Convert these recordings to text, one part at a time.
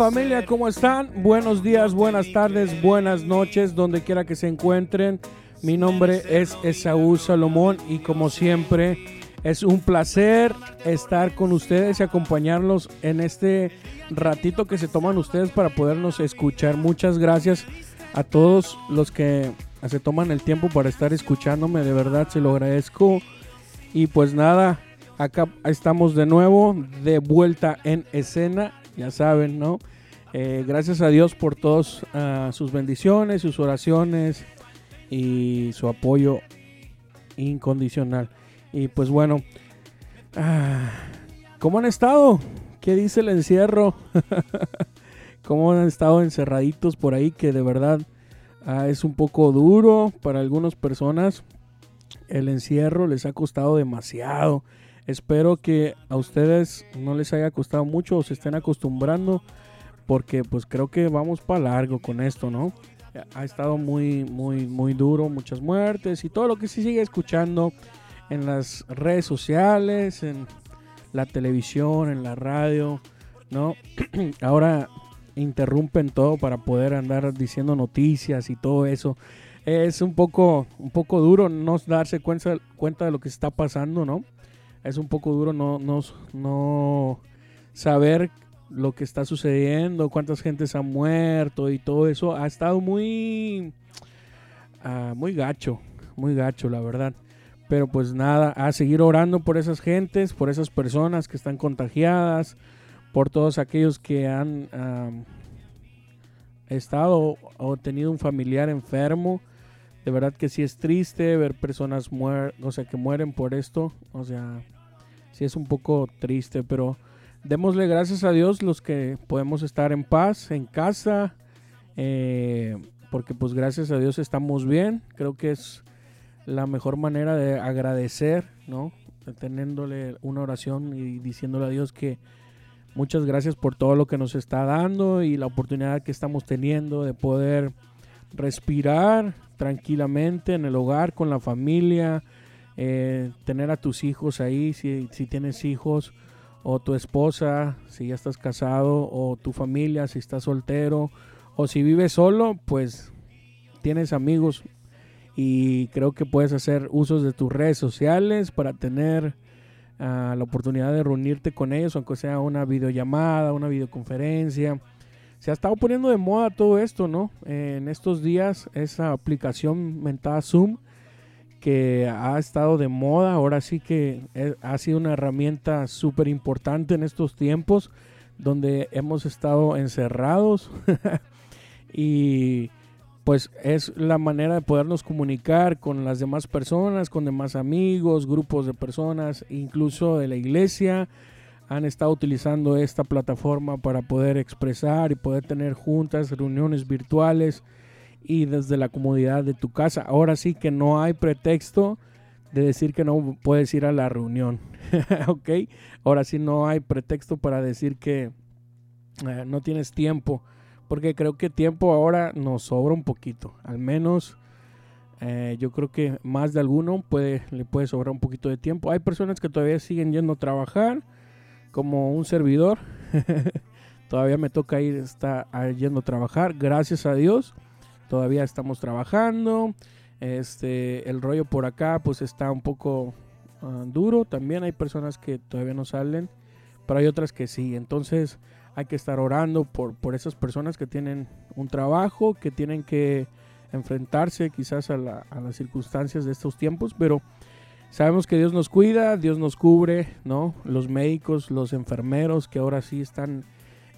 Familia, ¿cómo están? Buenos días, buenas tardes, buenas noches, donde quiera que se encuentren. Mi nombre es Esaú Salomón y como siempre es un placer estar con ustedes y acompañarlos en este ratito que se toman ustedes para podernos escuchar. Muchas gracias a todos los que se toman el tiempo para estar escuchándome, de verdad se lo agradezco. Y pues nada, acá estamos de nuevo, de vuelta en escena, ya saben, ¿no? Eh, gracias a Dios por todas ah, sus bendiciones, sus oraciones y su apoyo incondicional. Y pues bueno, ah, ¿cómo han estado? ¿Qué dice el encierro? ¿Cómo han estado encerraditos por ahí? Que de verdad ah, es un poco duro para algunas personas. El encierro les ha costado demasiado. Espero que a ustedes no les haya costado mucho o se estén acostumbrando. Porque pues creo que vamos para largo con esto, ¿no? Ha estado muy, muy, muy duro, muchas muertes y todo lo que se sigue escuchando en las redes sociales, en la televisión, en la radio, ¿no? Ahora interrumpen todo para poder andar diciendo noticias y todo eso. Es un poco, un poco duro no darse cuenta, cuenta de lo que está pasando, ¿no? Es un poco duro no, no, no saber lo que está sucediendo, cuántas gentes han muerto y todo eso. Ha estado muy, ah, muy gacho, muy gacho, la verdad. Pero pues nada, a seguir orando por esas gentes, por esas personas que están contagiadas, por todos aquellos que han estado o tenido un familiar enfermo. De verdad que sí es triste ver personas muer o sea, que mueren por esto. O sea, sí es un poco triste, pero démosle gracias a Dios los que podemos estar en paz, en casa, eh, porque pues gracias a Dios estamos bien. Creo que es la mejor manera de agradecer, ¿no? Teniéndole una oración y diciéndole a Dios que muchas gracias por todo lo que nos está dando y la oportunidad que estamos teniendo de poder respirar tranquilamente en el hogar con la familia, eh, tener a tus hijos ahí, si, si tienes hijos, o tu esposa, si ya estás casado, o tu familia, si estás soltero, o si vives solo, pues tienes amigos y creo que puedes hacer usos de tus redes sociales para tener ah, la oportunidad de reunirte con ellos, aunque sea una videollamada, una videoconferencia. Se ha estado poniendo de moda todo esto, ¿no? en estos días esa aplicación mentada Zoom que ha estado de moda, ahora sí que eh, ha sido una herramienta súper importante en estos tiempos donde hemos estado encerrados y pues es la manera de podernos comunicar con las demás personas, con demás amigos, grupos de personas, incluso de la iglesia. Han estado utilizando esta plataforma para poder expresar y poder tener juntas, reuniones virtuales y desde la comodidad de tu casa. Ahora sí que no hay pretexto de decir que no puedes ir a la reunión. ¿Ok? Ahora sí no hay pretexto para decir que eh, no tienes tiempo porque creo que tiempo ahora nos sobra un poquito. Al menos eh, yo creo que más de alguno puede, le puede sobrar un poquito de tiempo. Hay personas que todavía siguen yendo a trabajar, como un servidor. todavía me toca ir está, yendo a trabajar, gracias a Dios. Todavía estamos trabajando. Este, el rollo por acá pues está un poco ah, duro. También hay personas que todavía no salen, pero hay otras que sí. Entonces hay que estar orando por, por esas personas que tienen un trabajo, que tienen que enfrentarse quizás a, las circunstancias de estos tiempos, pero sabemos que Dios nos cuida, Dios nos cubre, ¿no? Los médicos, los enfermeros que ahora sí están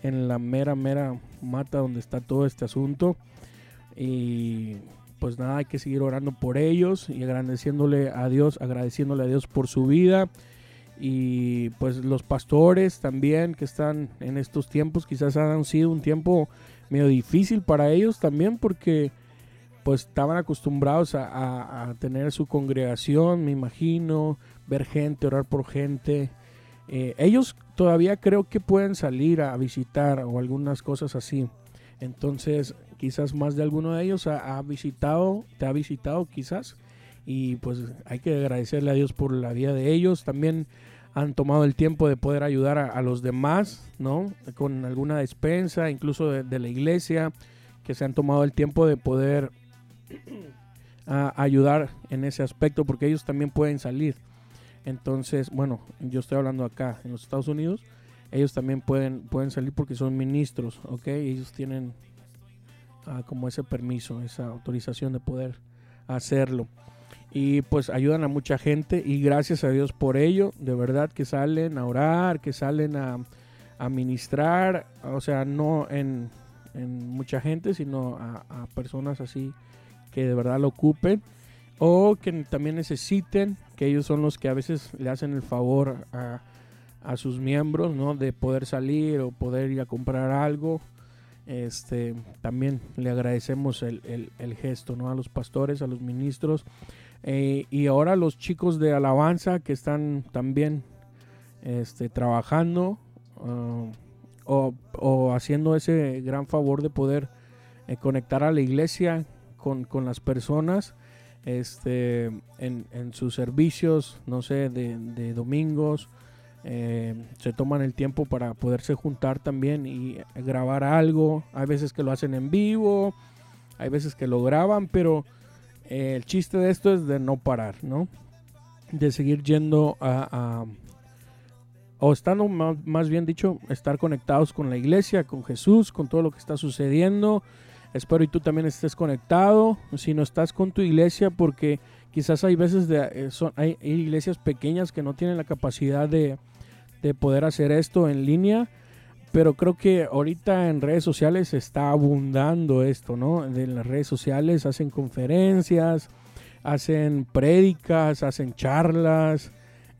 en la mera, mera mata donde está todo este asunto. Y pues nada, hay que seguir orando por ellos y agradeciéndole a Dios, agradeciéndole a Dios por su vida y pues los pastores también que están en estos tiempos quizás han sido un tiempo medio difícil para ellos también porque pues estaban acostumbrados a, tener su congregación, me imagino, ver gente, orar por gente. Eh, ellos todavía creo que pueden salir a visitar o algunas cosas así. Entonces, quizás más de alguno de ellos ha, visitado, te ha visitado quizás. Y pues hay que agradecerle a Dios por la vida de ellos. También han tomado el tiempo de poder ayudar a, los demás, ¿no? Con alguna despensa, incluso de, la iglesia, que se han tomado el tiempo de poder ayudar en ese aspecto, porque ellos también pueden salir. Entonces, bueno, yo estoy hablando acá en los Estados Unidos, ellos también pueden, pueden salir porque son ministros, ¿ok? Ellos tienen como ese permiso, esa autorización de poder hacerlo y pues ayudan a mucha gente y gracias a Dios por ello, de verdad que salen a orar, que salen a, a ministrar, o sea, no en, mucha gente, sino a, personas así que de verdad lo ocupen o que también necesiten, que ellos son los que a veces le hacen el favor a, a sus miembros, ¿no? De poder salir o poder ir a comprar algo. Este, también le agradecemos el, gesto, ¿no? A los pastores, a los ministros eh, y ahora los chicos de alabanza que están también este, trabajando uh, o, haciendo ese gran favor de poder eh, conectar a la iglesia con, las personas este, en, sus servicios, no sé, de, domingos. Eh, se toman el tiempo para poderse juntar también y grabar algo. Hay veces que lo hacen en vivo, hay veces que lo graban, pero el chiste de esto es de no parar, ¿no? De seguir yendo a, o estando más, bien dicho, estar conectados con la iglesia, con Jesús, con todo lo que está sucediendo. Espero y tú también estés conectado. Si no estás con tu iglesia, porque quizás hay veces de, eh, son, hay, iglesias pequeñas que no tienen la capacidad de, de poder hacer esto en línea pero creo que ahorita en redes sociales está abundando esto, ¿no? En las redes sociales hacen conferencias, hacen prédicas, hacen charlas,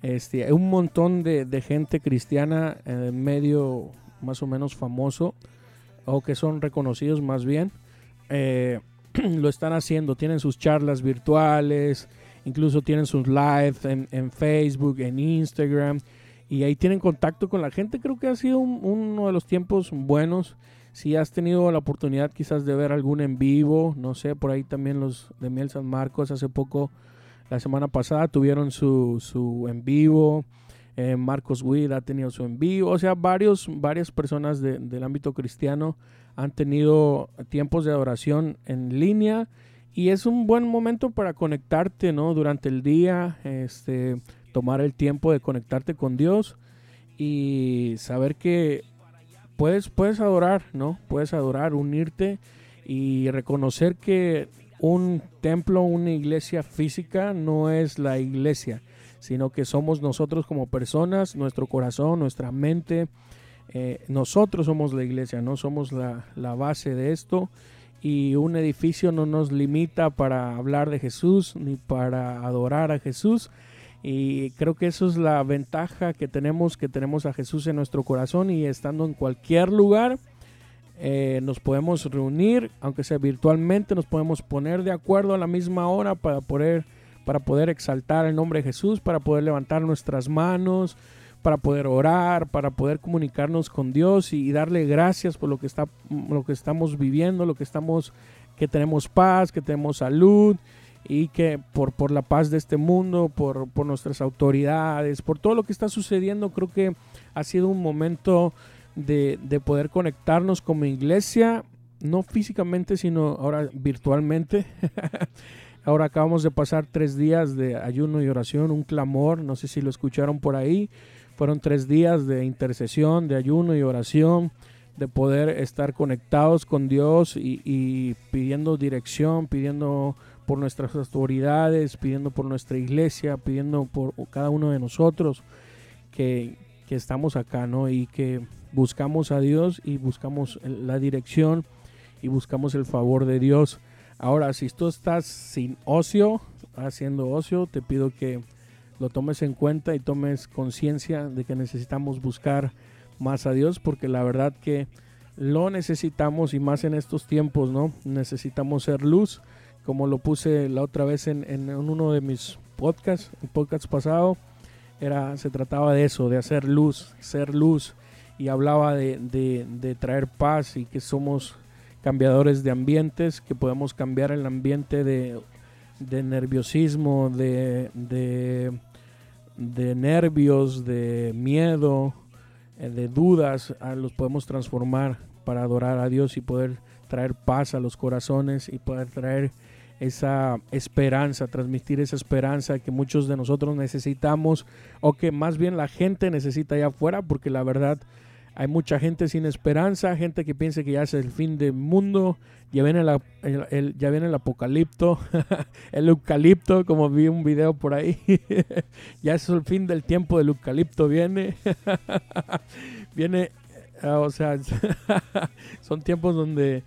este, un montón de, gente cristiana medio más o menos famoso, o que son reconocidos más bien, eh, lo están haciendo, tienen sus charlas virtuales, incluso tienen sus lives en, en Facebook, en Instagram, y ahí tienen contacto con la gente. Creo que ha sido uno de los tiempos buenos. Si has tenido la oportunidad quizás de ver algún en vivo, no sé, por ahí también los de Miel San Marcos hace poco, la semana pasada tuvieron su, su en vivo. Eh, Marcos Witt ha tenido su en vivo. O sea, varios, varias personas del ámbito cristiano han tenido tiempos de adoración en línea. Y es un buen momento para conectarte, ¿no? Durante el día, este tomar el tiempo de conectarte con Dios y saber que puedes, puedes adorar, ¿no? Puedes adorar, unirte y reconocer que un templo, una iglesia física no es la iglesia, sino que somos nosotros como personas, nuestro corazón, nuestra mente. Eh, nosotros somos la iglesia, no somos la, la base de esto y un edificio no nos limita para hablar de Jesús ni para adorar a Jesús, y creo que eso es la ventaja que tenemos, que tenemos a Jesús en nuestro corazón y estando en cualquier lugar, eh, nos podemos reunir, aunque sea virtualmente, nos podemos poner de acuerdo a la misma hora para poder, para poder exaltar el nombre de Jesús, para poder levantar nuestras manos, para poder orar, para poder comunicarnos con Dios y, darle gracias por lo que, está, lo que estamos viviendo, lo que estamos, que tenemos paz, que tenemos salud y que por, por la paz de este mundo, por, por, nuestras autoridades, por todo lo que está sucediendo, creo que ha sido un momento de, de poder conectarnos como iglesia, no físicamente, sino ahora virtualmente. ahora acabamos de pasar tres días de ayuno y oración, un clamor, no sé si lo escucharon por ahí, fueron tres días de intercesión, de ayuno y oración de poder estar conectados con Dios y, y pidiendo dirección, pidiendo por nuestras autoridades, pidiendo por nuestra iglesia, pidiendo por cada uno de nosotros que, estamos acá, ¿no? Y que buscamos a Dios y buscamos la dirección y buscamos el favor de Dios. Ahora, si tú estás sin ocio, haciendo ocio, te pido que lo tomes en cuenta y tomes conciencia de que necesitamos buscar más a Dios, porque la verdad que lo necesitamos y más en estos tiempos, ¿no? Necesitamos ser luz como lo puse la otra vez en, uno de mis podcasts, el podcast pasado, era, se trataba de eso, de hacer luz, ser luz, y hablaba de, traer paz y que somos cambiadores de ambientes, que podemos cambiar el ambiente de, nerviosismo, de, de nervios, de miedo, eh, de dudas, los podemos transformar para adorar a Dios y poder traer paz a los corazones y poder traer esa esperanza, transmitir esa esperanza que muchos de nosotros necesitamos o que más bien la gente necesita allá afuera, porque la verdad hay mucha gente sin esperanza, gente que piensa que ya es el fin del mundo, ya viene, el, ya viene el apocalipto, el eucalipto, como vi un video por ahí, ya es el fin del tiempo del eucalipto, viene, viene, ah, o sea, son tiempos donde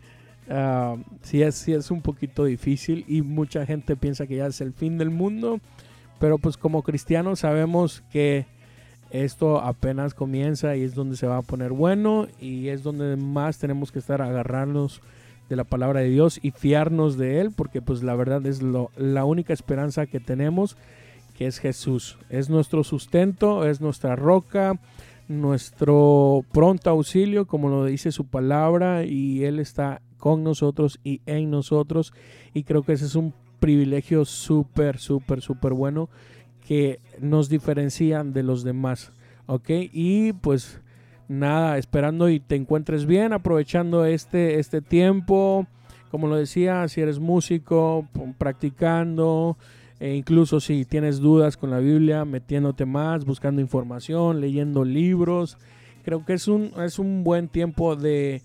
uh, sí, es, sí es un poquito difícil y mucha gente piensa que ya es el fin del mundo, pero pues como cristianos sabemos que esto apenas comienza y es donde se va a poner bueno y es donde más tenemos que estar agarrarnos de la palabra de Dios y fiarnos de Él porque pues la verdad es lo, la única esperanza que tenemos que es Jesús. Es nuestro sustento, es nuestra roca, nuestro pronto auxilio como lo dice su palabra y Él está con nosotros y en nosotros y creo que ese es un privilegio súper, súper, súper bueno que nos diferencian de los demás. ¿Ok? Y pues nada, esperando y te encuentres bien, aprovechando este, este tiempo. Como lo decía, si eres músico, practicando, e incluso si tienes dudas con la Biblia, metiéndote más, buscando información, leyendo libros. Creo que es un, es un buen tiempo de,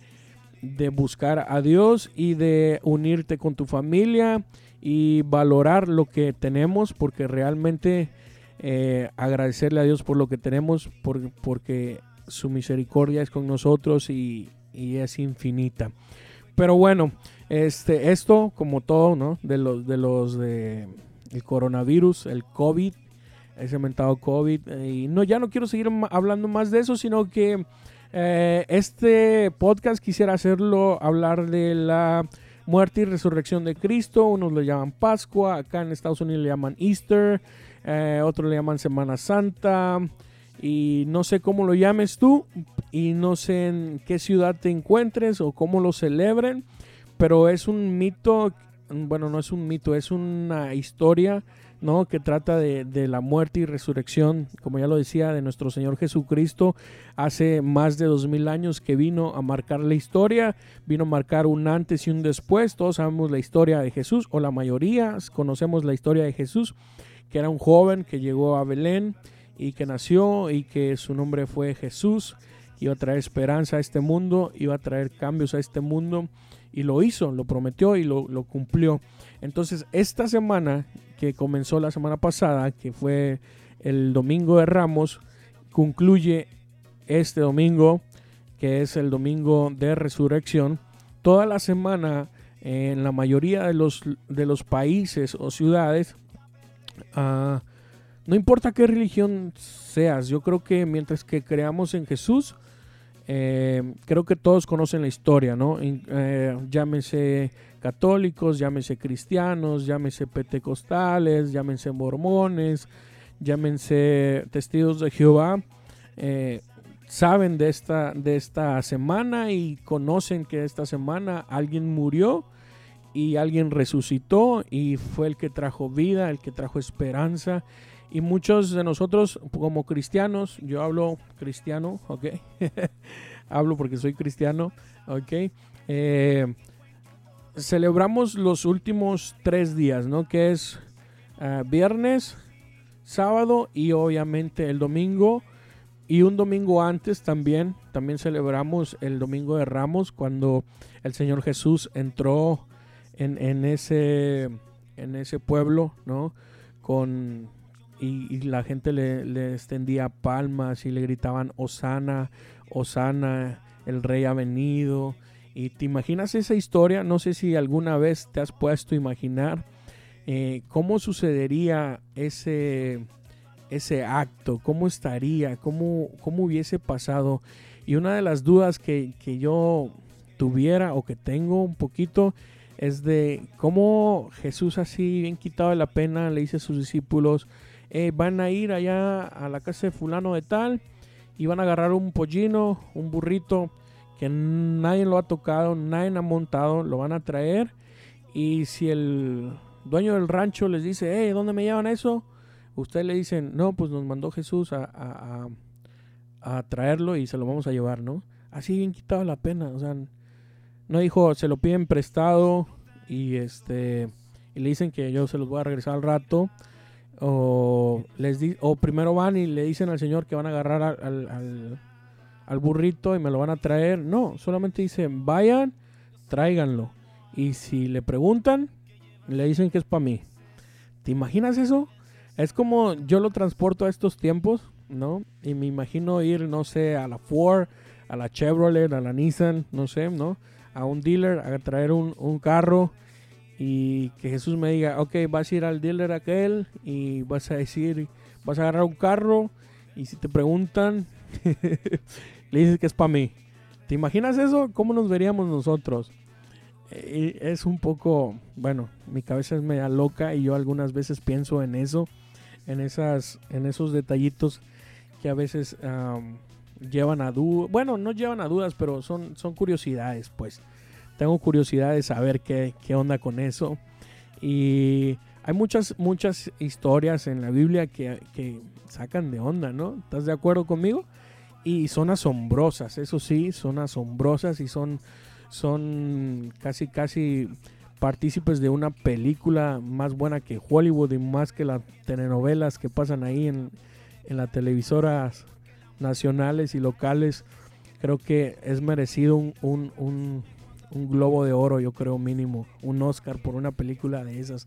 de buscar a Dios y de unirte con tu familia y valorar lo que tenemos porque realmente eh, agradecerle a Dios por lo que tenemos porque su misericordia es con nosotros y, es infinita. Pero bueno, este, esto como todo, ¿no? De los de los de el coronavirus, el COVID, ese mentado COVID. Y no, ya no quiero seguir hablando más de eso, sino que eh, este podcast quisiera hacerlo, hablar de la muerte y resurrección de Cristo. Unos lo llaman Pascua, acá en Estados Unidos le llaman Easter, eh, otros le llaman Semana Santa. Y no sé cómo lo llames tú y no sé en qué ciudad te encuentres o cómo lo celebren, pero es un mito, bueno, no es un mito, es una historia ¿no? que trata de, de, la muerte y resurrección, como ya lo decía, de nuestro Señor Jesucristo hace más de dos mil años que vino a marcar la historia, vino a marcar un antes y un después. Todos sabemos la historia de Jesús, o la mayoría conocemos la historia de Jesús, que era un joven que llegó a Belén y que nació y que su nombre fue Jesús. Iba a traer esperanza a este mundo, iba a traer cambios a este mundo y lo hizo, lo prometió y lo, cumplió. Entonces, esta semana que comenzó la semana pasada, que fue el domingo de Ramos, concluye este domingo, que es el domingo de resurrección. Toda la semana, en la mayoría de los, de los países o ciudades, uh, no importa qué religión seas, yo creo que mientras que creamos en Jesús, eh, creo que todos conocen la historia, ¿no? Eh, llámese católicos, llámese cristianos, llámese pentecostales, llámense mormones, llámense testigos de Jehová. Eh, saben de esta, de esta semana y conocen que esta semana alguien murió y alguien resucitó y fue el que trajo vida, el que trajo esperanza y muchos de nosotros como cristianos, yo hablo cristiano, ¿ok? hablo porque soy cristiano, ¿ok? Eh, celebramos los últimos tres días, ¿no? Que es uh, viernes, sábado y obviamente el domingo. Y un domingo antes también, también celebramos el domingo de Ramos cuando el Señor Jesús entró en, en ese, en ese pueblo, ¿no? Con y, la gente le, extendía palmas y le gritaban Osana, Osana, el rey ha venido. Y te imaginas esa historia, no sé si alguna vez te has puesto a imaginar eh, cómo sucedería ese, ese acto, cómo estaría, cómo, cómo hubiese pasado. Y una de las dudas que, que yo tuviera o que tengo un poquito es de cómo Jesús así bien quitado de la pena le dice a sus discípulos, eh, van a ir allá a la casa de fulano de tal y van a agarrar un pollino, un burrito que nadie lo ha tocado, nadie ha montado, lo van a traer y si el dueño del rancho les dice, hey, ¿dónde me llevan eso? Usted le dicen, no, pues nos mandó Jesús a, traerlo y se lo vamos a llevar, ¿no? Así bien quitado la pena, o sea, no dijo, se lo piden prestado y este y le dicen que yo se los voy a regresar al rato o les di, o primero van y le dicen al señor que van a agarrar al, al, burrito y me lo van a traer. No, solamente dicen, vayan, tráiganlo. Y si le preguntan, le dicen que es para mí. ¿Te imaginas eso? Es como yo lo transporto a estos tiempos, ¿no? Y me imagino ir, no sé, a la Ford, a la Chevrolet, a la Nissan, no sé, ¿no? A un dealer a traer un, un carro y que Jesús me diga, ok, vas a ir al dealer aquel y vas a decir, vas a agarrar un carro y si te preguntan, le dices que es para mí. ¿Te imaginas eso? ¿Cómo nos veríamos nosotros? es un poco, bueno, mi cabeza es media loca y yo algunas veces pienso en eso, en esas, en esos detallitos que a veces llevan a dudas, bueno, no llevan a dudas, pero son, son curiosidades, pues. Tengo curiosidad de saber qué, qué onda con eso. Y hay muchas, muchas historias en la Biblia que, que sacan de onda, ¿no? ¿Estás de acuerdo conmigo? Y son asombrosas, eso sí, son asombrosas y son son casi casi partícipes de una película más buena que Hollywood y más que las telenovelas que pasan ahí en, en las televisoras nacionales y locales. Creo que es merecido un, un, un, un, globo de oro, yo creo mínimo, un Oscar por una película de esas.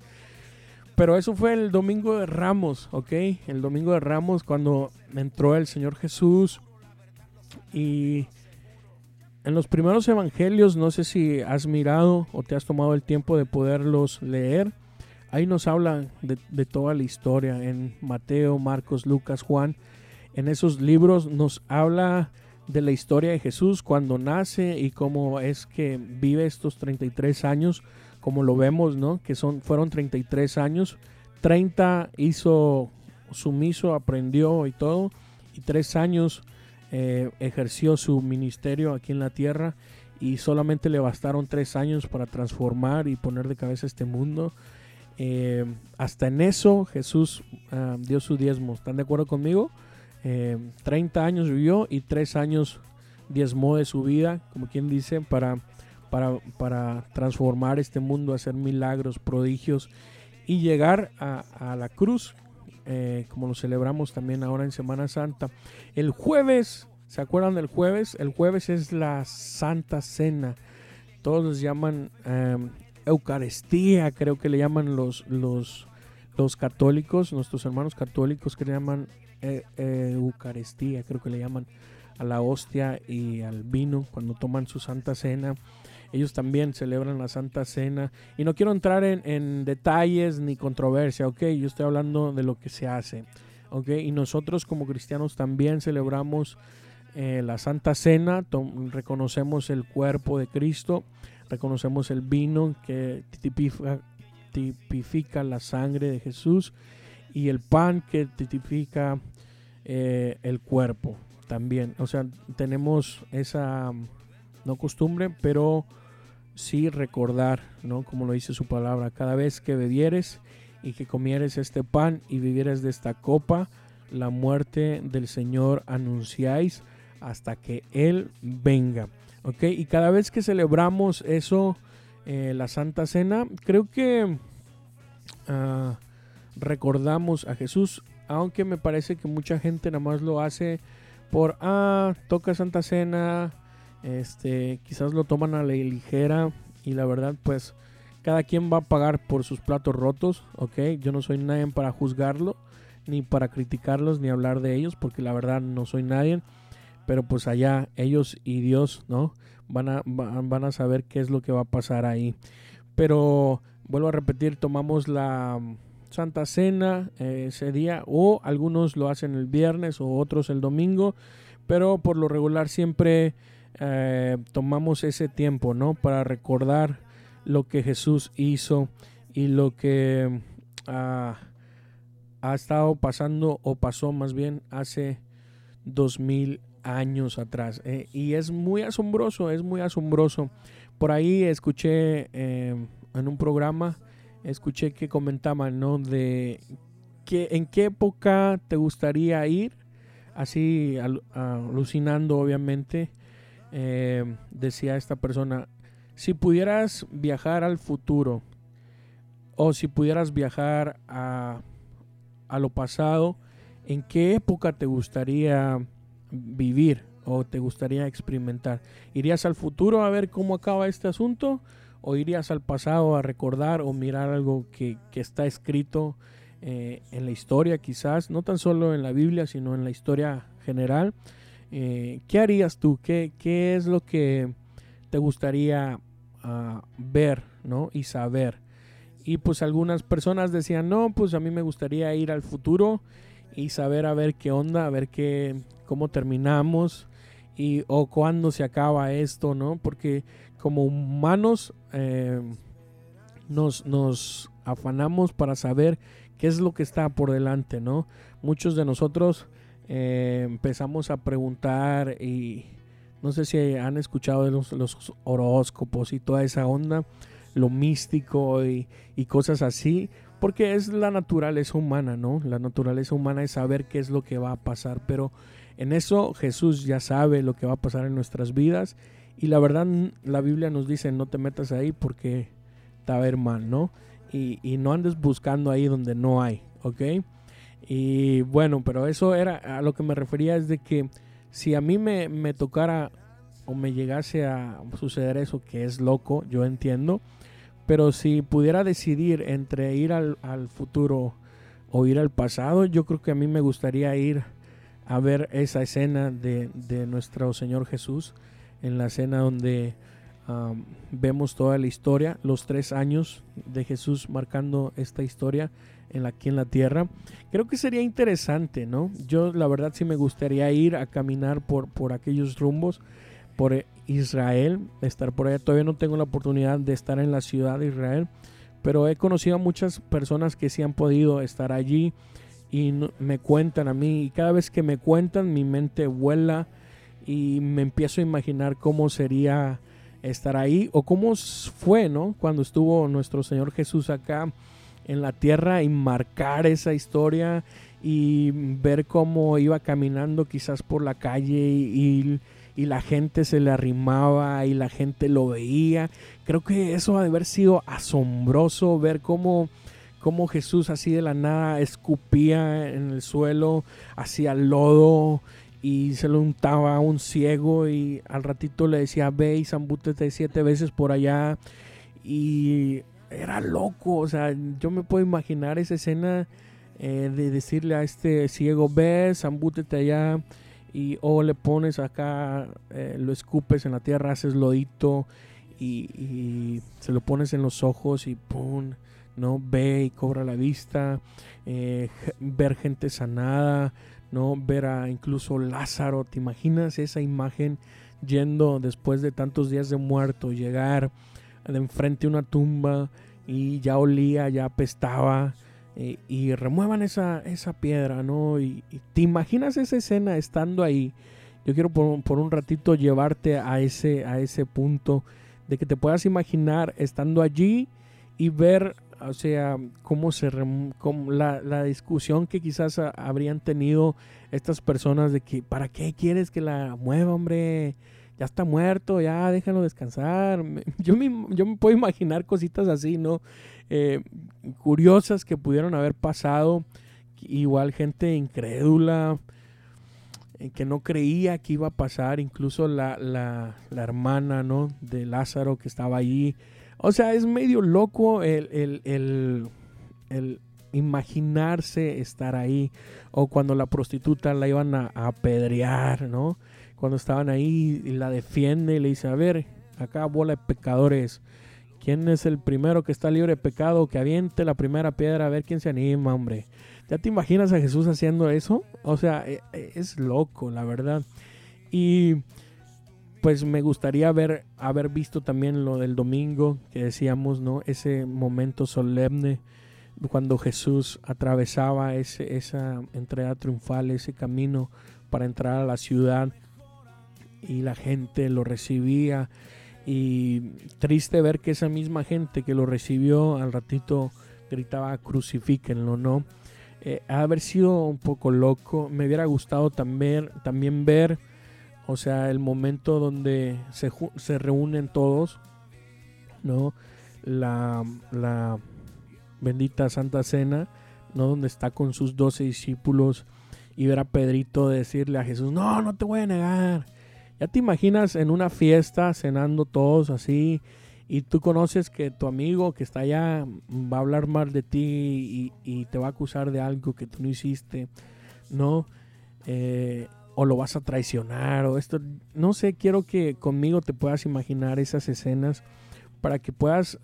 Pero eso fue el domingo de Ramos, ¿ok? El domingo de Ramos cuando entró el Señor Jesús y en los primeros evangelios, no sé si has mirado o te has tomado el tiempo de poderlos leer. Ahí nos habla de, toda la historia en Mateo, Marcos, Lucas, Juan. En esos libros nos habla de la historia de Jesús cuando nace y cómo es que vive estos 33 años, como lo vemos, ¿no? Que son, fueron 33 años. 30 hizo sumiso, aprendió y todo. Y tres años eh, ejerció su ministerio aquí en la tierra y solamente le bastaron tres años para transformar y poner de cabeza este mundo. Eh, hasta en eso Jesús ah, dio su diezmo. ¿Están de acuerdo conmigo? 30 eh, años vivió y tres años diezmó de su vida, como quien dice, para, para, para transformar este mundo, hacer milagros, prodigios y llegar a, a la cruz eh, como lo celebramos también ahora en Semana Santa. El jueves, ¿se acuerdan del jueves? El jueves es la Santa Cena. Todos llaman em, Eucaristía, creo que le llaman los, los, los católicos, nuestros hermanos católicos que le llaman eh, eh, Eucaristía, creo que le llaman a la hostia y al vino cuando toman su Santa Cena. Ellos también celebran la Santa Cena. Y no quiero entrar en, detalles ni controversia, ¿ok? Yo estoy hablando de lo que se hace, ¿ok? Y nosotros como cristianos también celebramos eh, la Santa Cena, reconocemos el cuerpo de Cristo, reconocemos el vino que tipifica, tipifica la sangre de Jesús y el pan que tipifica eh, el cuerpo también. O sea, tenemos esa, no costumbre, pero sí recordar, ¿no? Como lo dice su palabra, cada vez que bebieres y que comieres este pan y vivieres de esta copa, la muerte del Señor anunciáis hasta que Él venga. ¿Ok? Y cada vez que celebramos eso, eh, la Santa Cena, creo que ah, recordamos a Jesús, aunque me parece que mucha gente nada más lo hace por, ah, toca Santa Cena, este, quizás lo toman a la ligera y la verdad pues cada quien va a pagar por sus platos rotos, ¿ok? Yo no soy nadie para juzgarlo, ni para criticarlos, ni hablar de ellos, porque la verdad no soy nadie. Pero pues allá ellos y Dios, ¿no? Van a, van a saber qué es lo que va a pasar ahí. Pero vuelvo a repetir, tomamos la Santa Cena eh, ese día, o algunos lo hacen el viernes o otros el domingo, pero por lo regular siempre eh, tomamos ese tiempo, ¿no? Para recordar lo que Jesús hizo y lo que ah, ha estado pasando o pasó más bien hace dos mil años atrás. Eh, y es muy asombroso, es muy asombroso. Por ahí escuché en un programa, escuché que comentaban, ¿no? De ¿En qué época te gustaría ir? Así alucinando, obviamente, eh, decía esta persona, si pudieras viajar al futuro o si pudieras viajar a, a lo pasado, ¿en qué época te gustaría vivir o te gustaría experimentar? ¿Irías al futuro a ver cómo acaba este asunto? ¿O irías al pasado a recordar o mirar algo que, que está escrito eh, en la historia quizás, no tan solo en la Biblia, sino en la historia general. Eh, ¿Qué harías tú? ¿Qué, ¿Qué, es lo que te gustaría ah, ver ¿no? y saber? Y pues algunas personas decían, no, pues a mí me gustaría ir al futuro y saber a ver qué onda, a ver qué, cómo terminamos y o cuándo se acaba esto, ¿no? Porque como humanos eh, nos, nos afanamos para saber qué es lo que está por delante, ¿no? Muchos de nosotros eh, empezamos a preguntar y no sé si han escuchado de los, horóscopos y toda esa onda, lo místico y, cosas así, porque es la naturaleza humana, ¿no? La naturaleza humana es saber qué es lo que va a pasar, pero en eso Jesús ya sabe lo que va a pasar en nuestras vidas y la verdad la Biblia nos dice no te metas ahí porque te va a ver mal, ¿no? y, no andes buscando ahí donde no hay, ¿ok? Y bueno, pero eso era a lo que me refería es de que si a mí me, me tocara o me llegase a suceder eso, que es loco, yo entiendo, pero si pudiera decidir entre ir al, al, futuro o ir al pasado, yo creo que a mí me gustaría ir a ver esa escena de, de nuestro Señor Jesús, en la escena donde vemos toda la historia, los tres años de Jesús marcando esta historia en la, aquí en la tierra. Creo que sería interesante, ¿no? Yo la verdad sí me gustaría ir a caminar por, por aquellos rumbos, por Israel, estar por allá. Todavía no tengo la oportunidad de estar en la ciudad de Israel, pero he conocido a muchas personas que sí han podido estar allí y me cuentan a mí y cada vez que me cuentan mi mente vuela y me empiezo a imaginar cómo sería estar ahí o cómo fue, ¿no? Cuando estuvo nuestro Señor Jesús acá en la tierra y marcar esa historia y ver cómo iba caminando quizás por la calle y, la gente se le arrimaba y la gente lo veía. Creo que eso ha de haber sido asombroso ver cómo, cómo Jesús así de la nada escupía en el suelo, hacía lodo y se lo untaba a un ciego y al ratito le decía ve y zambútete siete veces por allá y era loco, o sea, yo me puedo imaginar esa escena eh, de decirle a este ciego ve, zambútete allá y o le pones acá, eh, lo escupes en la tierra, haces lodito y, se lo pones en los ojos y pum, no ve y cobra la vista, eh, ver gente sanada, ¿no? Ver a incluso Lázaro, ¿te imaginas esa imagen yendo después de tantos días de muerto, llegar de enfrente a una tumba y ya olía, ya apestaba eh, y remuevan esa, esa piedra, ¿no? Y, te imaginas esa escena estando ahí. Yo quiero por, por, un ratito llevarte a ese, a ese punto de que te puedas imaginar estando allí y ver o sea, cómo se la, la, discusión que quizás habrían tenido estas personas de que, ¿para qué quieres que la mueva, hombre? Ya está muerto, ya déjalo descansar. Yo me, yo me puedo imaginar cositas así, ¿no? Eh, curiosas que pudieron haber pasado. Igual gente incrédula, eh, que no creía que iba a pasar. Incluso la, la, la hermana, ¿no? De Lázaro que estaba allí o sea, es medio loco el, imaginarse estar ahí. O cuando la prostituta la iban a, apedrear, ¿no? Cuando estaban ahí y la defiende y le dice, a ver, acá bola de pecadores. ¿Quién es el primero que está libre de pecado? Que aviente la primera piedra a ver quién se anima, hombre. ¿Ya te imaginas a Jesús haciendo eso? O sea, e, e, es loco, la verdad. Y pues me gustaría haber, haber visto también lo del domingo que decíamos, ¿no? Ese momento solemne cuando Jesús atravesaba ese, esa entrega triunfal, ese camino para entrar a la ciudad y la gente lo recibía y triste ver que esa misma gente que lo recibió al ratito gritaba crucifíquenlo, ¿no? eh, haber sido un poco loco. Me hubiera gustado también, también ver, o sea, el momento donde se, se reúnen todos, ¿no? La, la bendita Santa Cena, ¿no? Donde está con sus doce discípulos y ver a Pedrito decirle a Jesús, no, no te voy a negar. Ya te imaginas en una fiesta cenando todos así y tú conoces que tu amigo que está allá va a hablar mal de ti y, te va a acusar de algo que tú no hiciste, ¿no? Eh, o lo vas a traicionar o esto, no sé, quiero que conmigo te puedas imaginar esas escenas para que puedas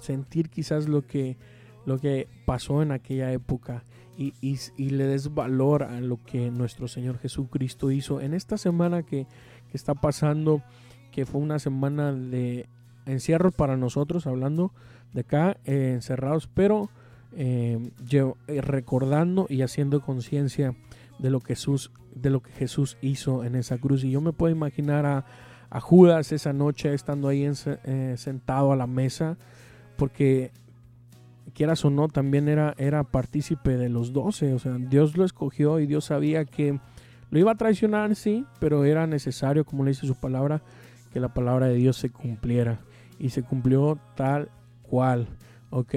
sentir quizás lo que, lo que pasó en aquella época y, y, le des valor a lo que nuestro Señor Jesucristo hizo en esta semana que, que está pasando, que fue una semana de encierro para nosotros, hablando de acá, eh, encerrados, pero eh, eh, recordando y haciendo conciencia de lo que Jesús de lo que Jesús hizo en esa cruz. Y yo me puedo imaginar a, Judas esa noche estando ahí sentado a la mesa porque quieras o no también era era partícipe de los doce. O sea Dios lo escogió y Dios sabía que lo iba a traicionar sí pero era necesario como le dice su palabra que la palabra de Dios se cumpliera. Y se cumplió tal cual, ¿ok?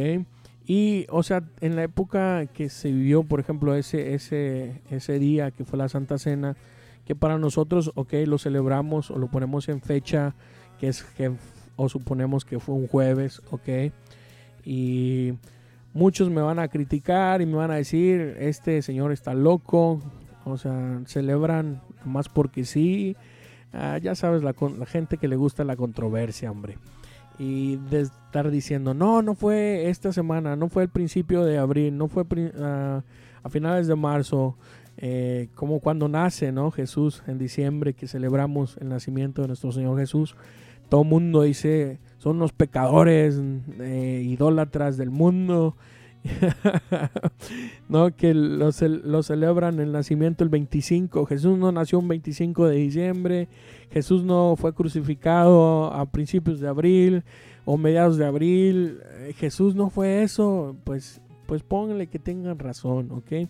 Y, o sea, en la época que se vivió, por ejemplo, ese, ese, ese día que fue la Santa Cena, que para nosotros, ok, lo celebramos o lo ponemos en fecha, que es que, o suponemos que fue un jueves, ok, y muchos me van a criticar y me van a decir, este señor está loco, o sea, celebran más porque sí, ah, ya sabes, la, la gente que le gusta la controversia, hombre y de estar diciendo, no, no fue esta semana, no fue el principio de abril, no fue a finales de marzo, eh, como cuando nace ¿no? Jesús en diciembre, que celebramos el nacimiento de nuestro Señor Jesús. Todo el mundo dice, son los pecadores, eh, idólatras del mundo, no, que lo, celebran el nacimiento el 25. Jesús no nació un 25 de diciembre. Jesús no fue crucificado a principios de abril o mediados de abril. Eh, Jesús no fue eso. Pues, pues pónganle que tengan razón, ¿ok?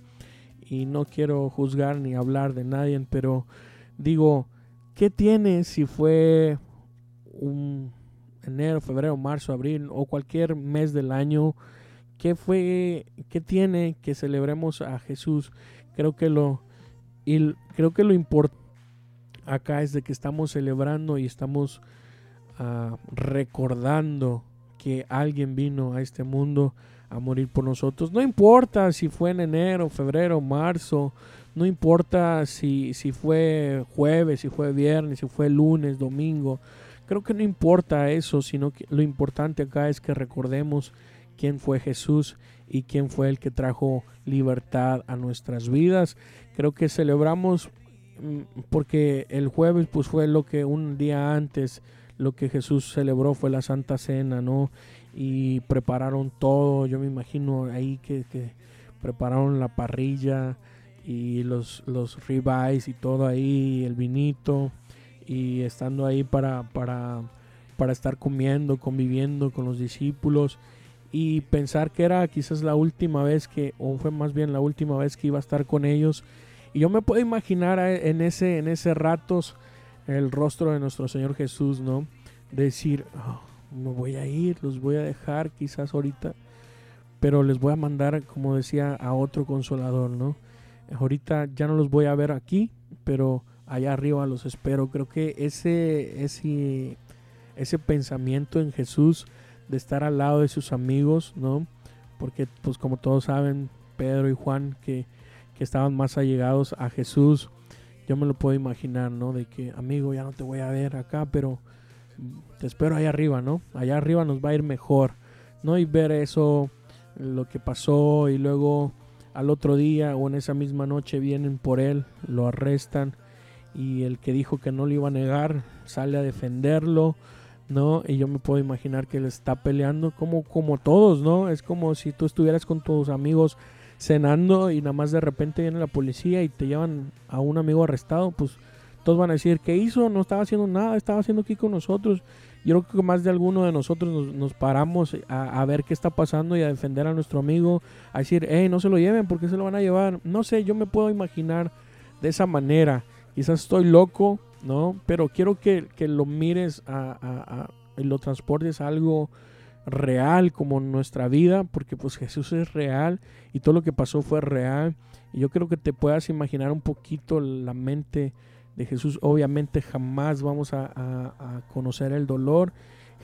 Y no quiero juzgar ni hablar de nadie, pero digo, ¿qué tiene si fue un enero, febrero, marzo, abril o cualquier mes del año? ¿Qué fue, qué tiene que celebremos a Jesús? Creo que lo, creo que lo importante acá es de que estamos celebrando y estamos ah, recordando que alguien vino a este mundo a morir por nosotros. No importa si fue en enero, febrero, marzo, no importa si, si fue jueves, si fue viernes, si fue lunes, domingo. Creo que no importa eso, sino que lo importante acá es que recordemos quién fue Jesús y quién fue el que trajo libertad a nuestras vidas. Creo que celebramos mm, porque el jueves pues fue lo que un día antes lo que Jesús celebró fue la Santa Cena, ¿no? Y prepararon todo, yo me imagino ahí que, prepararon la parrilla y los, los ribeyes y todo ahí, el vinito y estando ahí para, para, para estar comiendo, conviviendo con los discípulos y pensar que era quizás la última vez que, o fue más bien la última vez que iba a estar con ellos. Y yo me puedo imaginar en ese, en ese ratos el rostro de nuestro Señor Jesús, ¿no? Decir, oh, me voy a ir, los voy a dejar quizás ahorita, pero les voy a mandar, como decía, a otro consolador, ¿no? Ahorita ya no los voy a ver aquí, pero allá arriba los espero. Creo que ese, ese, ese pensamiento en Jesús de estar al lado de sus amigos, ¿no? Porque pues como todos saben, Pedro y Juan que, estaban más allegados a Jesús, yo me lo puedo imaginar, ¿no? De que, amigo, ya no te voy a ver acá, pero te espero allá arriba, ¿no? Allá arriba nos va a ir mejor, ¿no? Y ver eso, lo que pasó y luego al otro día o en esa misma noche vienen por él, lo arrestan y el que dijo que no lo iba a negar sale a defenderlo, ¿no? Y yo me puedo imaginar que él está peleando como, como todos, ¿no? Es como si tú estuvieras con tus amigos cenando y nada más de repente viene la policía y te llevan a un amigo arrestado, pues todos van a decir, ¿qué hizo? No estaba haciendo nada, estaba haciendo aquí con nosotros. yo creo que más de alguno de nosotros nos, paramos a, ver qué está pasando y a defender a nuestro amigo, a decir, hey, no se lo lleven, porque se lo van a llevar? No sé, yo me puedo imaginar de esa manera. Quizás estoy loco, ¿no? Pero quiero que, lo mires a, y lo transportes a algo real como nuestra vida, porque pues Jesús es real y todo lo que pasó fue real. Y yo creo que te puedas imaginar un poquito la mente de Jesús. Obviamente jamás vamos a, conocer el dolor,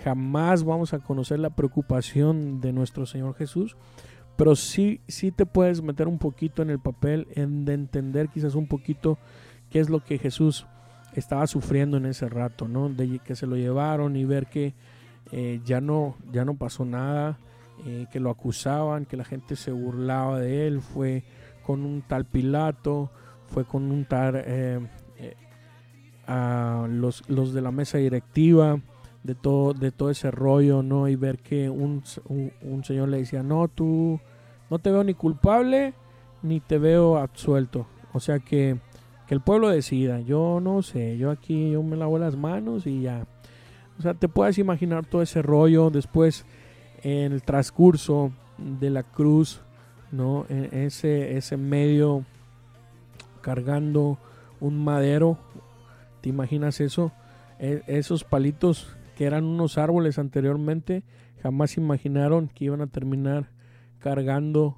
jamás vamos a conocer la preocupación de nuestro Señor Jesús, pero sí, sí te puedes meter un poquito en el papel, en de entender quizás un poquito qué es lo que Jesús estaba sufriendo en ese rato, ¿no? De que se lo llevaron y ver que eh, ya, no, ya no pasó nada, eh, que lo acusaban, que la gente se burlaba de él, fue con un tal Pilato, fue con un tal eh, a los, los, de la mesa directiva de todo, de todo ese rollo, ¿no? Y ver que un, un, señor le decía, no, tú no te veo ni culpable ni te veo absuelto. O sea que, que el pueblo decida. Yo no sé, yo aquí yo me lavo las manos y ya. O sea, te puedes imaginar todo ese rollo después en el transcurso de la cruz, ¿no? En ese, ese medio cargando un madero, ¿Te imaginas eso? E, esos palitos que eran unos árboles anteriormente, jamás imaginaron que iban a terminar cargando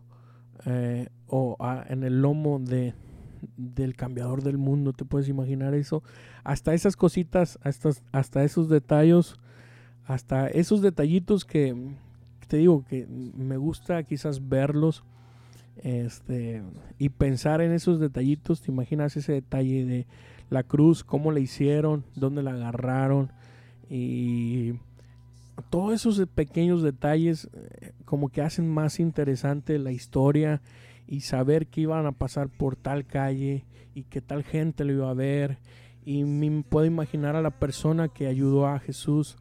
eh, o en el lomo de, del cambiador del mundo. ¿Te puedes imaginar eso? Hasta esas cositas, hasta, hasta esos detalles, hasta esos detallitos que te digo que me gusta quizás verlos este, y pensar en esos detallitos. ¿Te imaginas ese detalle de la cruz, cómo la hicieron, dónde la agarraron y todos esos pequeños detalles eh, como que hacen más interesante la historia y saber que iban a pasar por tal calle y que tal gente lo iba a ver. Y me puedo imaginar a la persona que ayudó a Jesús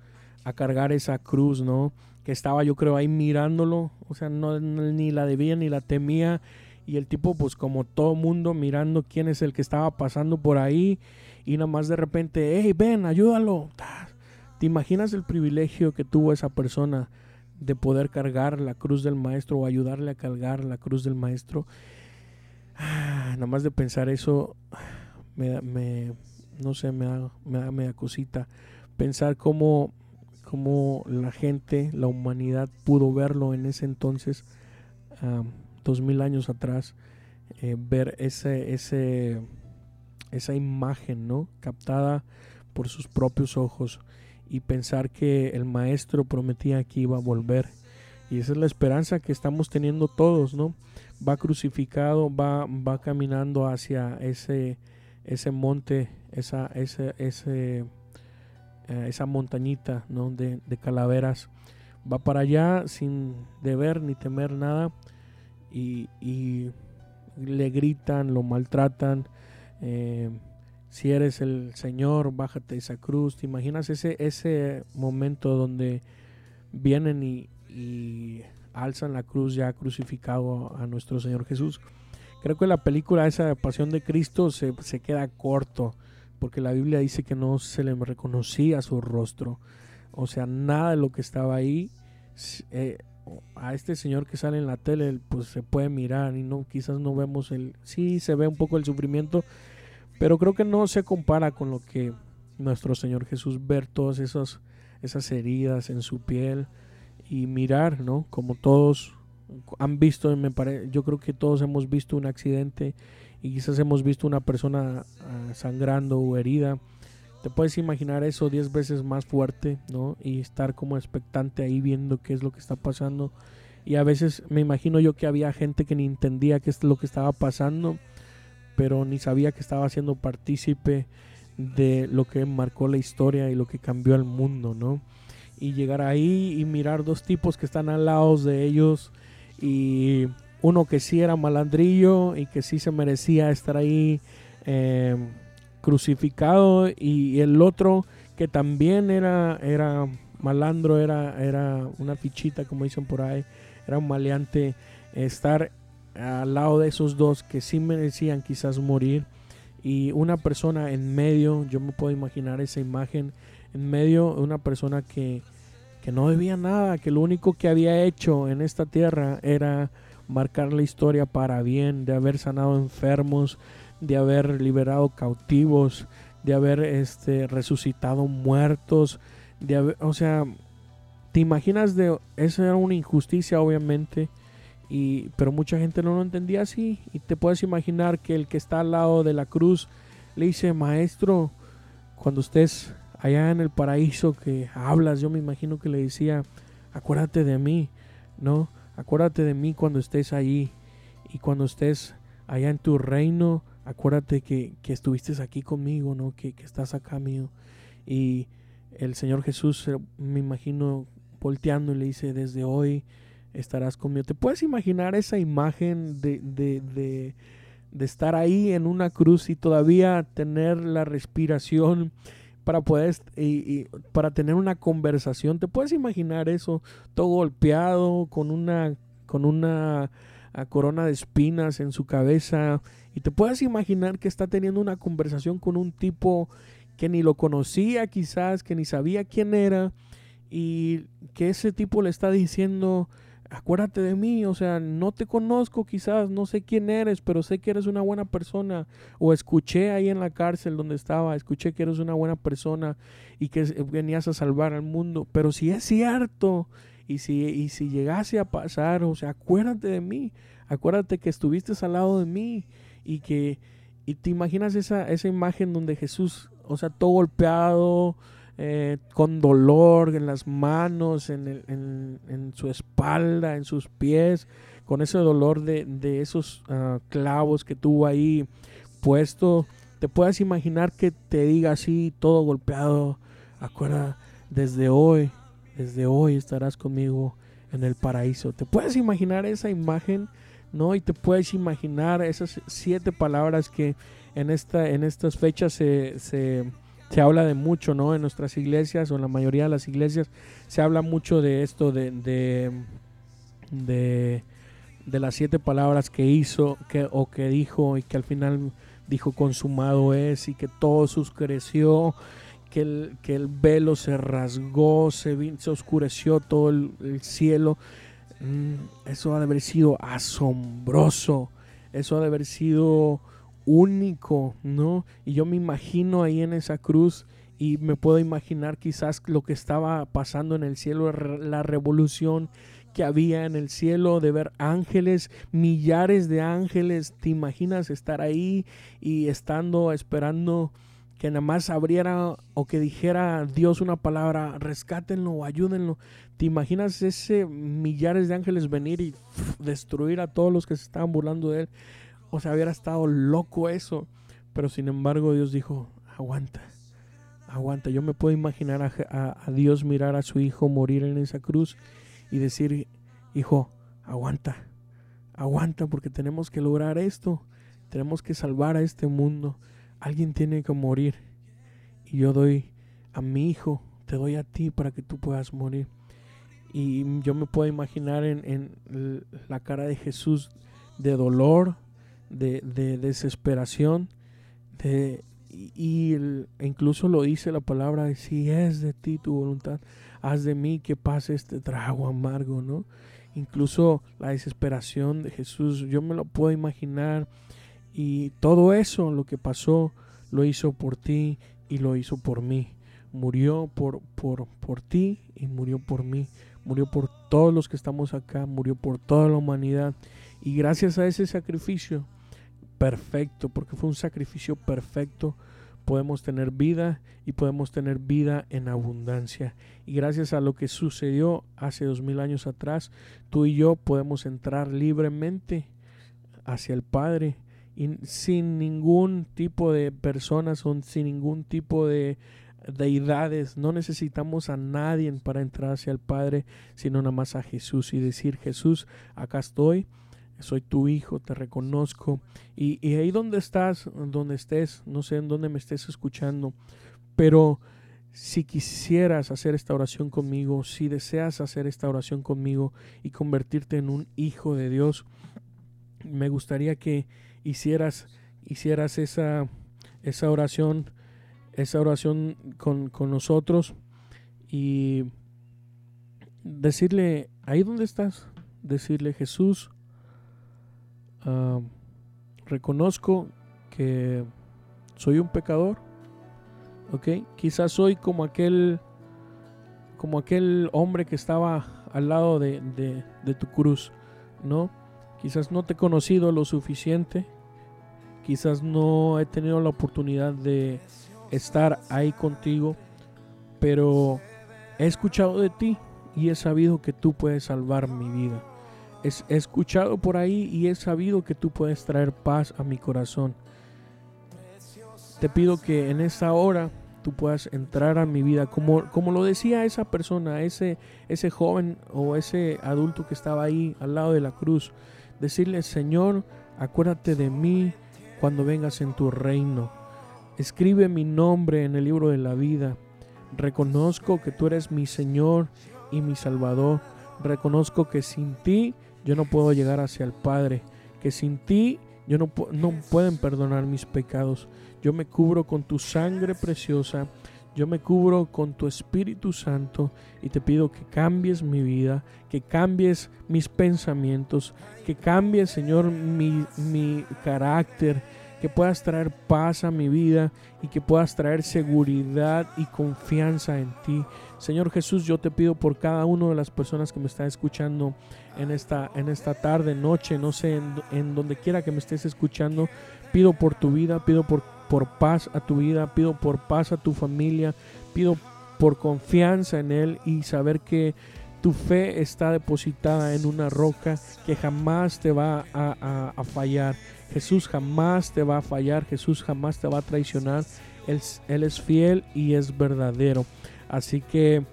a cargar esa cruz, ¿no? Que estaba yo creo ahí mirándolo, o sea, no ni la debía ni la temía. Y el tipo pues como todo mundo mirando quién es el que estaba pasando por ahí. Y nada más de repente, hey, ven, ayúdalo. ¿Te imaginas el privilegio que tuvo esa persona de poder cargar la cruz del maestro o ayudarle a cargar la cruz del maestro? Ah, nada más de pensar eso, me, me no sé, me da, me da cosita. Pensar cómo, cómo la gente, la humanidad pudo verlo en ese entonces dos mil años atrás, eh, ver ese, ese, esa imagen, ¿no? Captada por sus propios ojos y pensar que el maestro prometía que iba a volver. Y esa es la esperanza que estamos teniendo todos, ¿no? Va crucificado, va, va caminando hacia ese, ese monte, esa, ese, ese, eh, esa montañita, ¿no? De, de calaveras. Va para allá sin deber ni temer nada y, le gritan, lo maltratan. Eh, si eres el Señor, bájate esa cruz. ¿Te imaginas ese, ese momento donde vienen y, alzan la cruz ya crucificado a nuestro Señor Jesús? Creo que la película esa Pasión de Cristo se, se queda corto, porque la Biblia dice que no se le reconocía su rostro. O sea, nada de lo que estaba ahí eh, a este señor que sale en la tele, pues se puede mirar y no, quizás no vemos el, sí se ve un poco el sufrimiento, pero creo que no se compara con lo que nuestro Señor Jesús ver todas esas, esas heridas en su piel y mirar, ¿no? Como todos han visto, me yo creo que todos hemos visto un accidente y quizás hemos visto una persona ah, sangrando o herida te puedes imaginar eso diez veces más fuerte, ¿no? Y estar como expectante ahí viendo qué es lo que está pasando. Y a veces me imagino yo que había gente que ni entendía qué es lo que estaba pasando, pero ni sabía que estaba siendo partícipe de lo que marcó la historia y lo que cambió el mundo, ¿no? Y llegar ahí y mirar dos tipos que están al lado de ellos y uno que sí era malandrillo y que sí se merecía estar ahí. Eh, crucificado y el otro que también era, era malandro, era, era una fichita como dicen por ahí, era un maleante, estar al lado de esos dos que sí merecían quizás morir. Y una persona en medio, yo me puedo imaginar esa imagen en medio de una persona que, que no debía nada, que lo único que había hecho en esta tierra era marcar la historia para bien, de haber sanado enfermos, de haber liberado cautivos, de haber este, resucitado muertos, de haber, o sea, te imaginas de, esa era una injusticia obviamente, pero mucha gente no lo entendía así, y te puedes imaginar que el que está al lado de la cruz le dice, maestro, cuando estés allá en el paraíso que hablas, yo me imagino que le decía, acuérdate de mí, ¿no? Acuérdate de mí cuando estés allí y cuando estés allá en tu reino, acuérdate que, estuviste aquí conmigo, ¿no? Que, estás acá mío. Y el Señor Jesús, eh, me imagino, volteando y le dice, desde hoy estarás conmigo. ¿Te puedes imaginar esa imagen de, de, de, de estar ahí en una cruz y todavía tener la respiración? para poder y, para tener una conversación. ¿Te puedes imaginar eso? Todo golpeado con una con una ah, corona de espinas en su cabeza y te puedes imaginar que está teniendo una conversación con un tipo que ni lo conocía quizás, que ni sabía quién era y que ese tipo le está diciendo acuérdate de mí, o sea, no te conozco quizás, no sé quién eres, pero sé que eres una buena persona. O escuché ahí en la cárcel donde estaba, escuché que eres una buena persona y que venías a salvar al mundo. Pero si es cierto, y si, y si llegase a pasar, o sea, acuérdate de mí, acuérdate que estuviste al lado de mí y que, y te imaginas esa, esa imagen donde Jesús, o sea, todo golpeado, eh, con dolor en las manos, en, su espalda, en sus pies, con ese dolor de, esos ah, clavos que tuvo ahí puesto. Te puedes imaginar que te diga así, todo golpeado, acuerda, desde hoy, desde hoy estarás conmigo en el paraíso. ¿Te puedes imaginar esa imagen? ¿No? Y te puedes imaginar esas siete palabras que en, esta, en estas fechas se se habla de mucho, ¿no? En nuestras iglesias o en la mayoría de las iglesias se habla mucho de esto, de, de, de, las siete palabras que hizo que, o que dijo y que al final dijo consumado es y que todo suscreció, que el, que el velo se rasgó, se, se oscureció todo el, el cielo. Mm, eso ha de haber sido asombroso, eso ha de haber sido único, ¿no? Y yo me imagino ahí en esa cruz y me puedo imaginar quizás lo que estaba pasando en el cielo, la revolución que había en el cielo de ver ángeles, millares de ángeles. ¿Te imaginas estar ahí y estando esperando que nada más abriera o que dijera Dios una palabra, rescátenlo o ayúdenlo? ¿Te imaginas ese millares de ángeles venir y destruir a todos los que se estaban burlando de él? O sea, hubiera estado loco eso. Pero sin embargo Dios dijo, aguanta, aguanta. Yo me puedo imaginar a, Dios mirar a su hijo morir en esa cruz y decir, hijo, aguanta, aguanta porque tenemos que lograr esto. Tenemos que salvar a este mundo. Alguien tiene que morir. Y yo doy a mi hijo, te doy a ti para que tú puedas morir. Y yo me puedo imaginar en, la cara de Jesús de dolor, de, desesperación, de, y, incluso lo dice la palabra, si es de ti tu voluntad, haz de mí que pase este trago amargo, ¿no? Incluso la desesperación de Jesús, yo me lo puedo imaginar, y todo eso, lo que pasó, lo hizo por ti y lo hizo por mí. Murió por, por, por ti y murió por mí. Murió por todos los que estamos acá, murió por toda la humanidad. Y gracias a ese sacrificio, perfecto, porque fue un sacrificio perfecto, podemos tener vida y podemos tener vida en abundancia. Y gracias a lo que sucedió hace dos mil años atrás, tú y yo podemos entrar libremente hacia el Padre y sin ningún tipo de personas o sin ningún tipo de deidades. No necesitamos a nadie para entrar hacia el Padre, sino nada más a Jesús y decir, Jesús, acá estoy soy tu hijo, te reconozco. Y, ahí donde estás, donde estés, no sé en dónde me estés escuchando, pero si quisieras hacer esta oración conmigo, si deseas hacer esta oración conmigo y convertirte en un hijo de Dios, me gustaría que hicieras, hicieras esa, esa oración esa oración con, nosotros y decirle, ahí donde estás, decirle Jesús, reconozco que soy un pecador, ¿ok? Quizás soy como aquel, como aquel hombre que estaba al lado de, de tu cruz, ¿no? Quizás no te he conocido lo suficiente, quizás no he tenido la oportunidad de estar ahí contigo, pero he escuchado de ti y he sabido que tú puedes salvar mi vida. He escuchado por ahí y he sabido que tú puedes traer paz a mi corazón. Te pido que en esta hora tú puedas entrar a mi vida, como, como lo decía esa persona, ese, ese joven o ese adulto que estaba ahí al lado de la cruz. Decirle, Señor, acuérdate de mí cuando vengas en tu reino. Escribe mi nombre en el libro de la vida. Reconozco que tú eres mi Señor y mi Salvador. Reconozco que sin ti yo no puedo llegar hacia el Padre. Que sin ti yo no, no pueden perdonar mis pecados. Yo me cubro con tu sangre preciosa yo me cubro con tu Espíritu Santo y te pido que cambies mi vida, que cambies mis pensamientos, que cambies, Señor, mi, mi carácter, que puedas traer paz a mi vida y que puedas traer seguridad y confianza en ti. Señor Jesús, yo te pido por cada una de las personas que me están escuchando en esta, en esta tarde, noche, no sé, en, en donde quiera que me estés escuchando, pido por tu vida, pido por por paz a tu vida, pido por paz a tu familia, pido por confianza en Él y saber que tu fe está depositada en una roca que jamás te va a, fallar. Jesús jamás te va a fallar, Jesús jamás te va a traicionar. Él, es fiel y es verdadero. Así que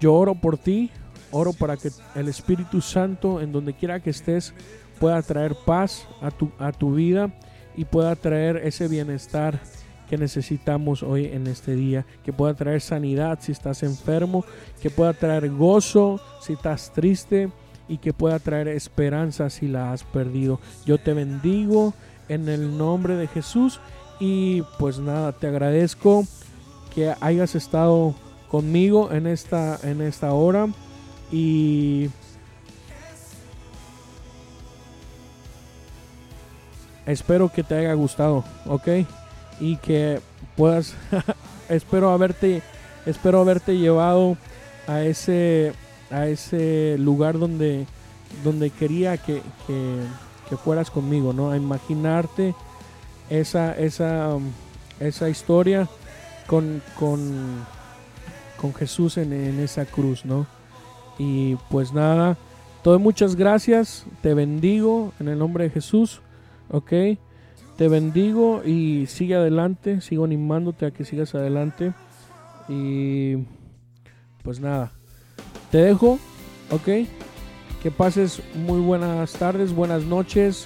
yo oro por ti, oro para que el Espíritu Santo, en donde quiera que estés, pueda traer paz a tu, a tu vida y pueda traer ese bienestar que necesitamos hoy en este día, que pueda traer sanidad si estás enfermo, que pueda traer gozo si estás triste y que pueda traer esperanza si la has perdido. Yo te bendigo en el nombre de Jesús y pues nada, te agradezco que hayas estado conmigo en esta en esta hora y espero que te haya gustado, ¿ok? Y que puedas, espero haberte, espero haberte llevado a ese, a ese lugar donde, donde quería que, fueras conmigo, ¿no? A imaginarte esa, esa, esa historia con, con, con Jesús en, en esa cruz, ¿no? Y pues nada, todo muchas gracias, te bendigo en el nombre de Jesús. ¿ok? Te bendigo y sigue adelante, sigo animándote a que sigas adelante. Y pues nada, te dejo, ¿ok? Que pases muy buenas tardes, buenas noches,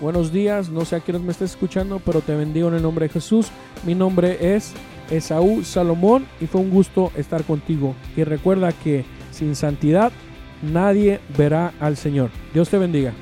buenos días. No sé a quiénes me estés escuchando, pero te bendigo en el nombre de Jesús. Mi nombre es Esaú Salomón y fue un gusto estar contigo. Y recuerda que sin santidad nadie verá al Señor. Dios te bendiga.